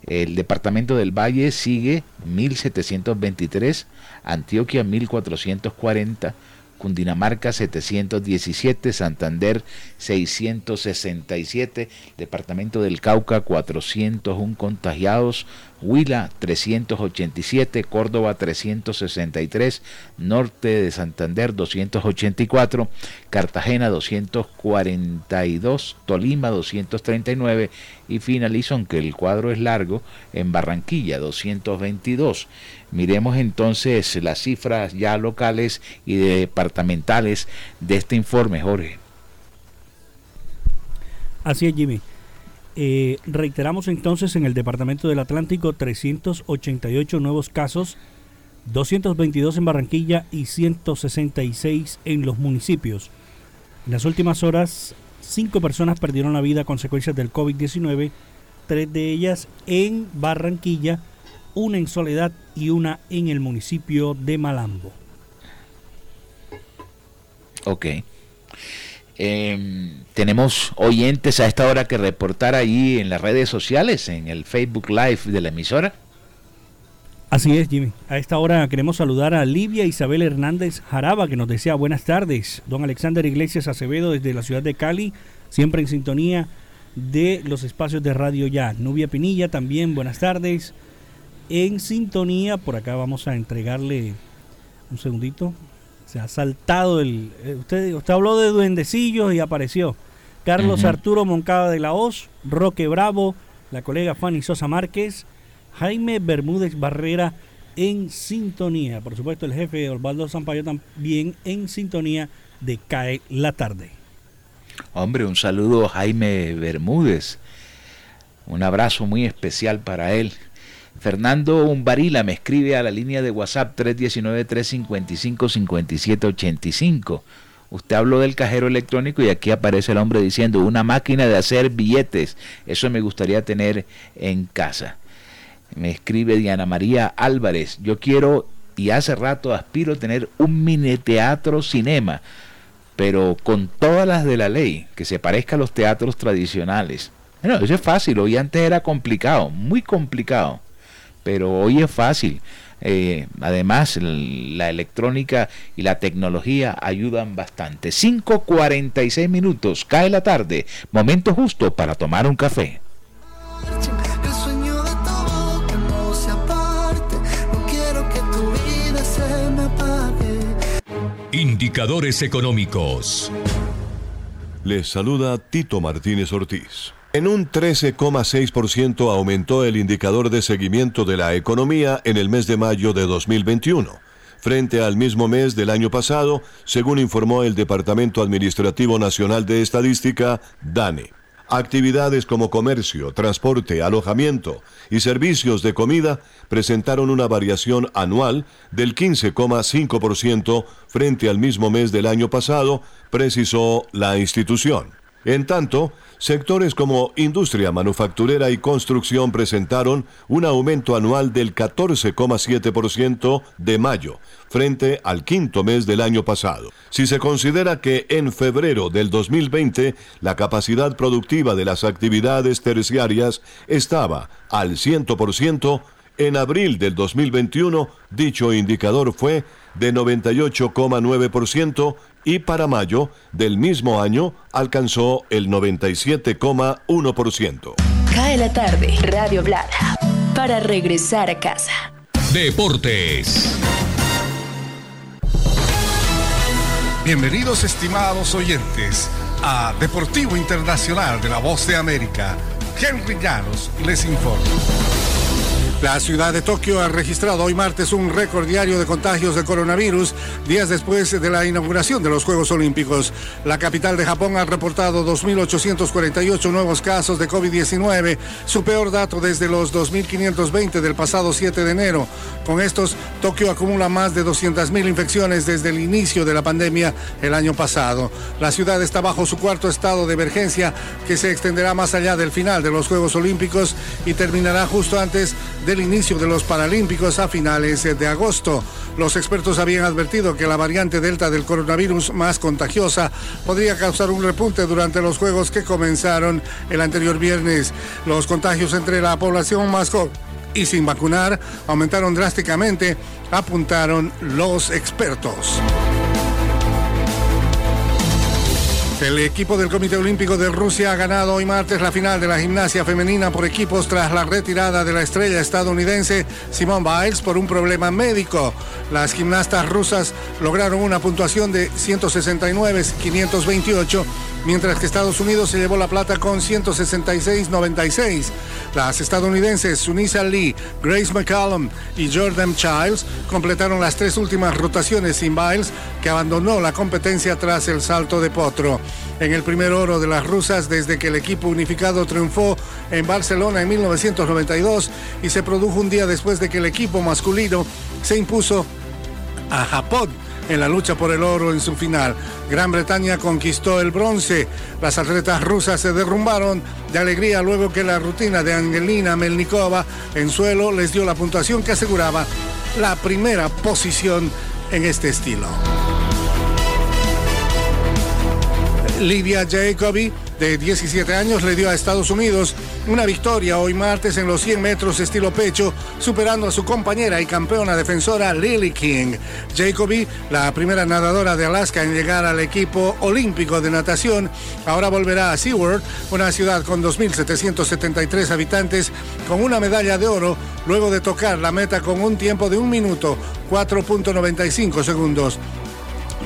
el departamento del Valle sigue 1723, Antioquia 1440, Cundinamarca 717, Santander 667, Departamento del Cauca 401 contagiados, Huila 387, Córdoba 363, Norte de Santander 284, Cartagena 242, Tolima 239 y finalizo, aunque el cuadro es largo, en Barranquilla 222. Miremos entonces las cifras ya locales y departamentales de este informe, Jorge. Así es, Jimmy. Eh, reiteramos entonces en el Departamento del Atlántico 388 nuevos casos, 222 en Barranquilla y 166 en los municipios. En las últimas horas, cinco personas perdieron la vida a consecuencias del COVID-19, tres de ellas en Barranquilla, una en Soledad y una en el municipio de Malambo. Ok. Eh, tenemos oyentes a esta hora que reportar allí en las redes sociales, en el Facebook Live de la emisora. Así es, Jimmy. A esta hora queremos saludar a Livia Isabel Hernández Jaraba, que nos desea buenas tardes. Don Alexander Iglesias Acevedo desde la ciudad de Cali, siempre en sintonía de los espacios de Radio Ya. Nubia Pinilla también, buenas tardes. En sintonía, por acá vamos a entregarle un segundito. Se ha saltado el. eh, Usted, usted habló de duendecillos y apareció. Carlos. Arturo Moncada de la Hoz, Roque Bravo, la colega Fanny Sosa Márquez, Jaime Bermúdez Barrera en sintonía. Por supuesto, el jefe Osvaldo Zampayo también en sintonía de CAE la tarde. Hombre, un saludo a Jaime Bermúdez. Un abrazo muy especial para él. Fernando Umbarila me escribe a la línea de WhatsApp 319-355-5785. Usted habló del cajero electrónico y aquí aparece el hombre diciendo una máquina de hacer billetes. Eso me gustaría tener en casa. Me escribe Diana María Álvarez. Yo quiero y hace rato aspiro a tener un mini teatro cinema pero con todas las de la ley, que se parezca a los teatros tradicionales. Bueno, eso es fácil, hoy antes era complicado, muy complicado, pero hoy es fácil. Eh, además, la electrónica y la tecnología ayudan bastante. 5.46 minutos, cae la tarde, momento justo para tomar un café. Indicadores económicos. Les saluda Tito Martínez Ortiz. En un 13,6% aumentó el indicador de seguimiento de la economía en el mes de mayo de 2021, frente al mismo mes del año pasado, según informó el Departamento Administrativo Nacional de Estadística, DANE. Actividades como comercio, transporte, alojamiento y servicios de comida presentaron una variación anual del 15,5% frente al mismo mes del año pasado, precisó la institución. En tanto, sectores como industria manufacturera y construcción presentaron un aumento anual del 14,7% de mayo frente al quinto mes del año pasado. Si se considera que en febrero del 2020 la capacidad productiva de las actividades terciarias estaba al 100%, en abril del 2021 dicho indicador fue de 98,9% y para mayo del mismo año alcanzó el 97,1%. Cae la tarde, Radio Blada, para regresar a casa. Deportes. Bienvenidos estimados oyentes a Deportivo Internacional de la Voz de América. Henry Llanos les informa. La ciudad de Tokio ha registrado hoy martes un récord diario de contagios de coronavirus días después de la inauguración de los Juegos Olímpicos. La capital de Japón ha reportado 2.848 nuevos casos de COVID-19, su peor dato desde los 2.520 del pasado 7 de enero. Con estos, Tokio acumula más de 200.000 infecciones desde el inicio de la pandemia el año pasado. La ciudad está bajo su cuarto estado de emergencia que se extenderá más allá del final de los Juegos Olímpicos y terminará justo antes del inicio de los Paralímpicos a finales de agosto. Los expertos habían advertido que la variante Delta del coronavirus más contagiosa podría causar un repunte durante los Juegos que comenzaron el anterior viernes. Los contagios entre la población más joven y sin vacunar aumentaron drásticamente, apuntaron los expertos. El equipo del Comité Olímpico de Rusia ha ganado hoy martes la final de la gimnasia femenina por equipos tras la retirada de la estrella estadounidense Simone Biles por un problema médico. Las gimnastas rusas lograron una puntuación de 169-528 mientras que Estados Unidos se llevó la plata con 166-96. Las estadounidenses Sunisa Lee, Grace McCallum y Jordan Childs completaron las tres últimas rotaciones sin Biles, que abandonó la competencia tras el salto de potro. En el primer oro de las rusas desde que el equipo unificado triunfó en Barcelona en 1992 y se produjo un día después de que el equipo masculino se impuso a Japón en la lucha por el oro en su final. Gran Bretaña conquistó el bronce. Las atletas rusas se derrumbaron de alegría luego que la rutina de Angelina Melnikova en suelo les dio la puntuación que aseguraba la primera posición en este estilo. Lidia Jacobi de 17 años le dio a Estados Unidos una victoria hoy martes en los 100 metros estilo pecho, superando a su compañera y campeona defensora Lily King. Jacoby, la primera nadadora de Alaska en llegar al equipo olímpico de natación, ahora volverá a SeaWorld, una ciudad con 2.773 habitantes, con una medalla de oro, luego de tocar la meta con un tiempo de un minuto, 4.95 segundos.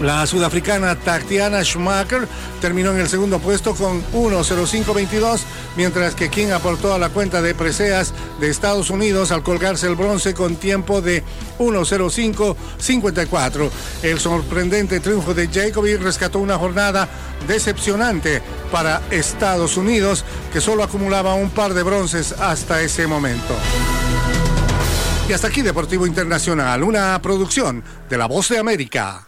La sudafricana Tatiana Schumacher terminó en el segundo puesto con 1.05.22, mientras que King aportó a la cuenta de preseas de Estados Unidos al colgarse el bronce con tiempo de 1.05.54. El sorprendente triunfo de Jacoby rescató una jornada decepcionante para Estados Unidos, que solo acumulaba un par de bronces hasta ese momento. Y hasta aquí Deportivo Internacional, una producción de La Voz de América.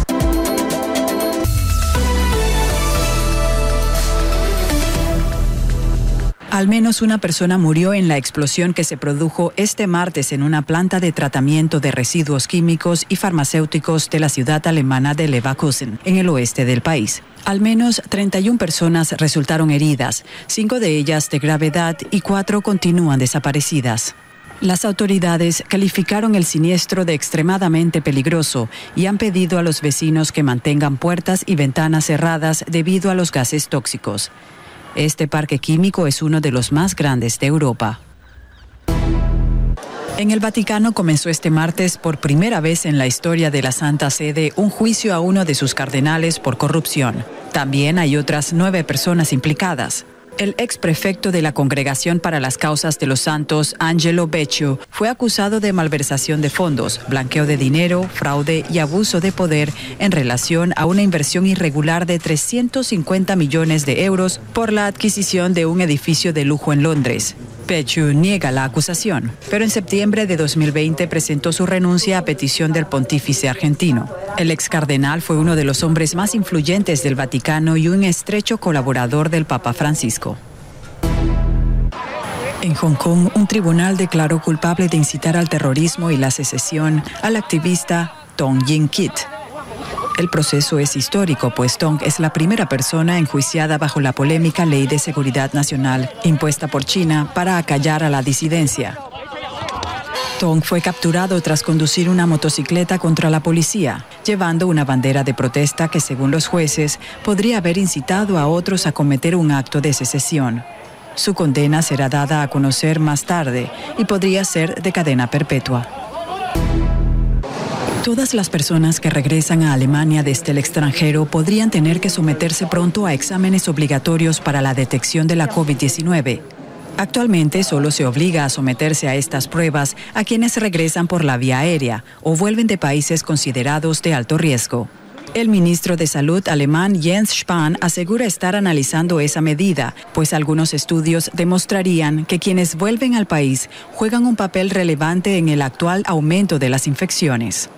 Al menos una persona murió en la explosión que se produjo este martes en una planta de tratamiento de residuos químicos y farmacéuticos de la ciudad alemana de Leverkusen, en el oeste del país. Al menos 31 personas resultaron heridas, cinco de ellas de gravedad y cuatro continúan desaparecidas. Las autoridades calificaron el siniestro de extremadamente peligroso y han pedido a los vecinos que mantengan puertas y ventanas cerradas debido a los gases tóxicos. Este parque químico es uno de los más grandes de Europa. En el Vaticano comenzó este martes por primera vez en la historia de la Santa Sede un juicio a uno de sus cardenales por corrupción. También hay otras nueve personas implicadas. El ex prefecto de la Congregación para las Causas de los Santos, Angelo Beccio, fue acusado de malversación de fondos, blanqueo de dinero, fraude y abuso de poder en relación a una inversión irregular de 350 millones de euros por la adquisición de un edificio de lujo en Londres. Pechu niega la acusación, pero en septiembre de 2020 presentó su renuncia a petición del pontífice argentino. El ex cardenal fue uno de los hombres más influyentes del Vaticano y un estrecho colaborador del Papa Francisco. En Hong Kong, un tribunal declaró culpable de incitar al terrorismo y la secesión al activista Tong Yin Kit, el proceso es histórico, pues Tong es la primera persona enjuiciada bajo la polémica Ley de Seguridad Nacional impuesta por China para acallar a la disidencia. Tong fue capturado tras conducir una motocicleta contra la policía, llevando una bandera de protesta que, según los jueces, podría haber incitado a otros a cometer un acto de secesión. Su condena será dada a conocer más tarde y podría ser de cadena perpetua. Todas las personas que regresan a Alemania desde el extranjero podrían tener que someterse pronto a exámenes obligatorios para la detección de la COVID-19. Actualmente solo se obliga a someterse a estas pruebas a quienes regresan por la vía aérea o vuelven de países considerados de alto riesgo. El ministro de Salud alemán Jens Spahn asegura estar analizando esa medida, pues algunos estudios demostrarían que quienes vuelven al país juegan un papel relevante en el actual aumento de las infecciones.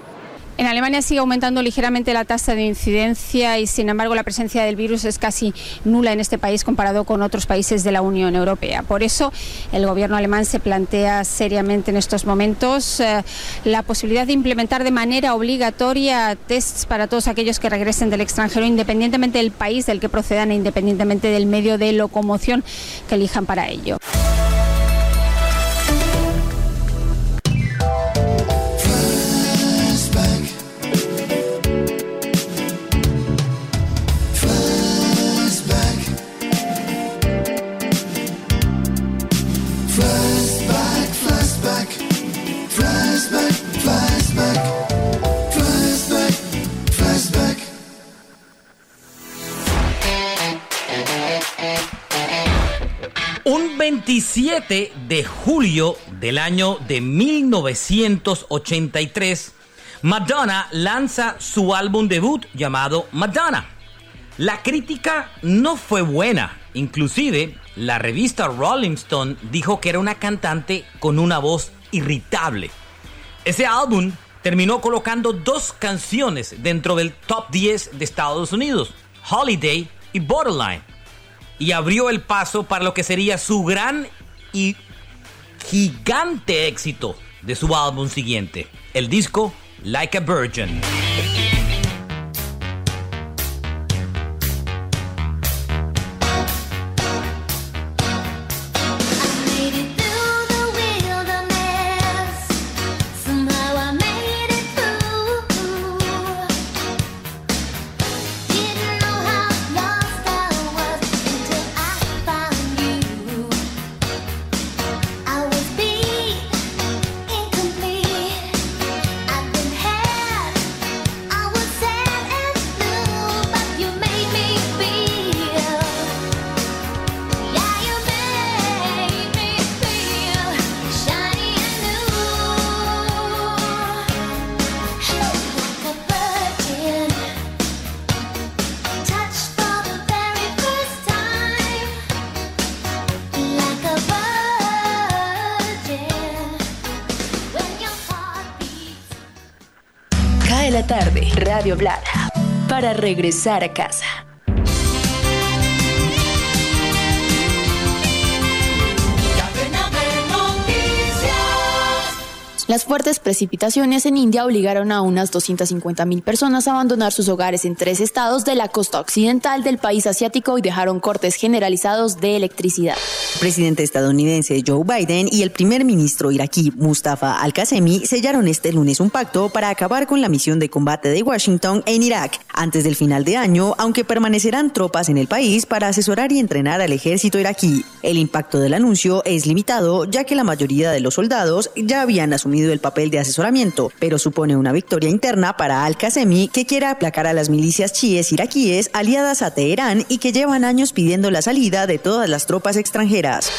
En Alemania sigue aumentando ligeramente la tasa de incidencia y sin embargo la presencia del virus es casi nula en este país comparado con otros países de la Unión Europea. Por eso el gobierno alemán se plantea seriamente en estos momentos eh, la posibilidad de implementar de manera obligatoria tests para todos aquellos que regresen del extranjero independientemente del país del que procedan e independientemente del medio de locomoción que elijan para ello. 27 de julio del año de 1983, Madonna lanza su álbum debut llamado Madonna. La crítica no fue buena, inclusive la revista Rolling Stone dijo que era una cantante con una voz irritable. Ese álbum terminó colocando dos canciones dentro del top 10 de Estados Unidos, Holiday y Borderline y abrió el paso para lo que sería su gran y gigante éxito de su álbum siguiente, el disco Like a Virgin. Radio Blada para regresar a casa. Las fuertes precipitaciones en India obligaron a unas 250.000 personas a abandonar sus hogares en tres estados de la costa occidental del país asiático y dejaron cortes generalizados de electricidad. El presidente estadounidense Joe Biden y el primer ministro iraquí Mustafa al-Qasemi sellaron este lunes un pacto para acabar con la misión de combate de Washington en Irak antes del final de año, aunque permanecerán tropas en el país para asesorar y entrenar al ejército iraquí. El impacto del anuncio es limitado, ya que la mayoría de los soldados ya habían asumido el papel de asesoramiento, pero supone una victoria interna para Al-Qasemi que quiere aplacar a las milicias chiíes iraquíes aliadas a Teherán y que llevan años pidiendo la salida de todas las tropas extranjeras.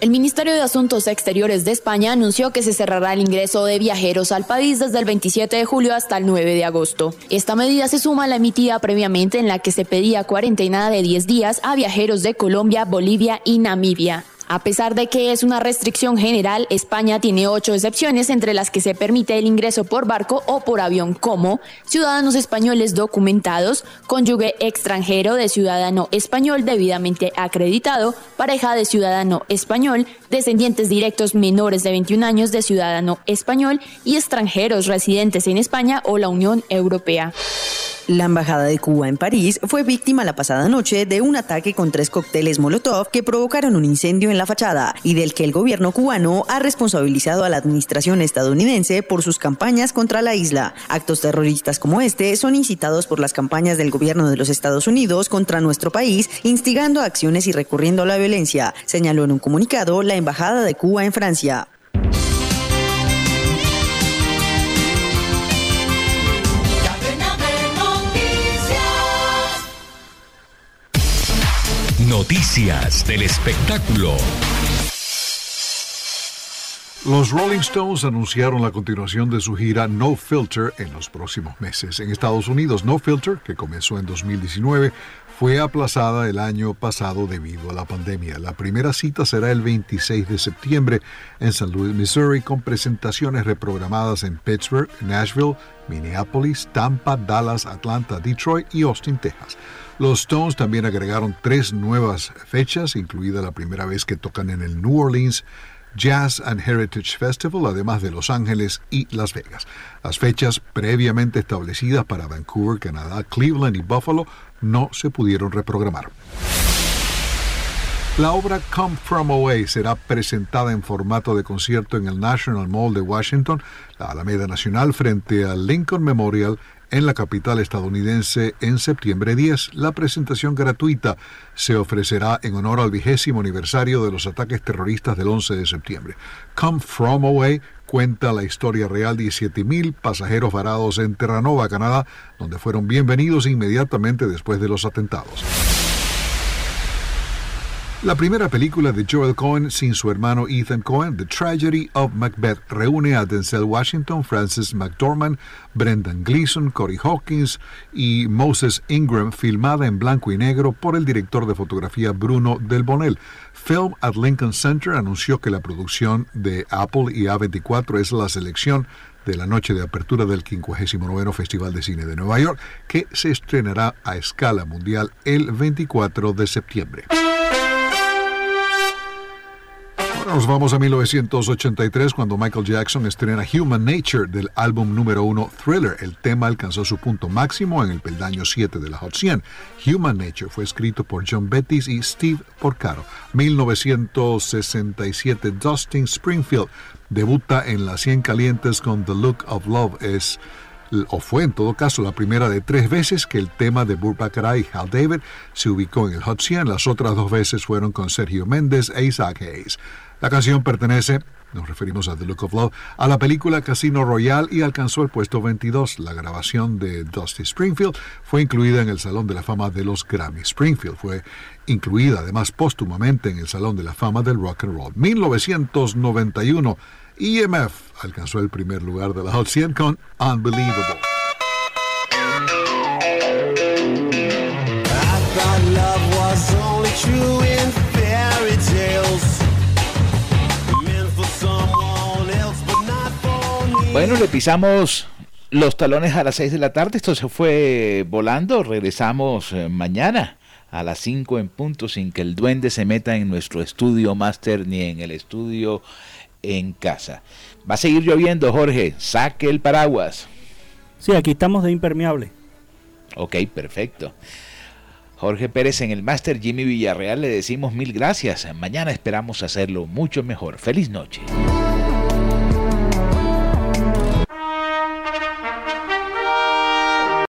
El Ministerio de Asuntos Exteriores de España anunció que se cerrará el ingreso de viajeros al país desde el 27 de julio hasta el 9 de agosto. Esta medida se suma a la emitida previamente en la que se pedía cuarentena de 10 días a viajeros de Colombia, Bolivia y Namibia. A pesar de que es una restricción general, España tiene ocho excepciones entre las que se permite el ingreso por barco o por avión como ciudadanos españoles documentados, cónyuge extranjero de ciudadano español debidamente acreditado, pareja de ciudadano español, descendientes directos menores de 21 años de ciudadano español y extranjeros residentes en España o la Unión Europea. La Embajada de Cuba en París fue víctima la pasada noche de un ataque con tres cócteles Molotov que provocaron un incendio en la fachada y del que el gobierno cubano ha responsabilizado a la administración estadounidense por sus campañas contra la isla. Actos terroristas como este son incitados por las campañas del gobierno de los Estados Unidos contra nuestro país, instigando acciones y recurriendo a la violencia, señaló en un comunicado la Embajada de Cuba en Francia. Noticias del espectáculo. Los Rolling Stones anunciaron la continuación de su gira No Filter en los próximos meses. En Estados Unidos, No Filter, que comenzó en 2019, fue aplazada el año pasado debido a la pandemia. La primera cita será el 26 de septiembre en St. Louis, Missouri, con presentaciones reprogramadas en Pittsburgh, Nashville, Minneapolis, Tampa, Dallas, Atlanta, Detroit y Austin, Texas. Los Stones también agregaron tres nuevas fechas, incluida la primera vez que tocan en el New Orleans Jazz and Heritage Festival, además de Los Ángeles y Las Vegas. Las fechas previamente establecidas para Vancouver, Canadá, Cleveland y Buffalo no se pudieron reprogramar. La obra Come From Away será presentada en formato de concierto en el National Mall de Washington, la Alameda Nacional, frente al Lincoln Memorial en la capital estadounidense en septiembre 10. La presentación gratuita se ofrecerá en honor al vigésimo aniversario de los ataques terroristas del 11 de septiembre. Come From Away cuenta la historia real de 17.000 pasajeros varados en Terranova, Canadá, donde fueron bienvenidos inmediatamente después de los atentados. La primera película de Joel Cohen sin su hermano Ethan Cohen, The Tragedy of Macbeth, reúne a Denzel Washington, Francis McDormand, Brendan Gleeson, Corey Hawkins y Moses Ingram, filmada en blanco y negro por el director de fotografía Bruno Del Bonel. Film at Lincoln Center anunció que la producción de Apple y A24 es la selección de la noche de apertura del 59 Festival de Cine de Nueva York, que se estrenará a escala mundial el 24 de septiembre. Nos vamos a 1983 cuando Michael Jackson estrena Human Nature del álbum número uno Thriller. El tema alcanzó su punto máximo en el peldaño 7 de la Hot 100. Human Nature fue escrito por John Bettis y Steve Porcaro. 1967 Dustin Springfield debuta en las 100 calientes con The Look of Love. Es o fue en todo caso la primera de tres veces que el tema de Burt Baccarat y Hal David se ubicó en el Hot 100. Las otras dos veces fueron con Sergio Méndez e Isaac Hayes. La canción pertenece, nos referimos a The Look of Love, a la película Casino Royale y alcanzó el puesto 22. La grabación de Dusty Springfield fue incluida en el Salón de la Fama de los Grammy. Springfield fue incluida además póstumamente en el Salón de la Fama del Rock and Roll. 1991 EMF alcanzó el primer lugar de la Hot 100 con Unbelievable. Bueno, le pisamos los talones a las 6 de la tarde. Esto se fue volando. Regresamos eh, mañana a las 5 en punto sin que el duende se meta en nuestro estudio máster ni en el estudio en casa. Va a seguir lloviendo, Jorge. Saque el paraguas. Sí, aquí estamos de impermeable. Ok, perfecto. Jorge Pérez en el máster, Jimmy Villarreal, le decimos mil gracias. Mañana esperamos hacerlo mucho mejor. Feliz noche.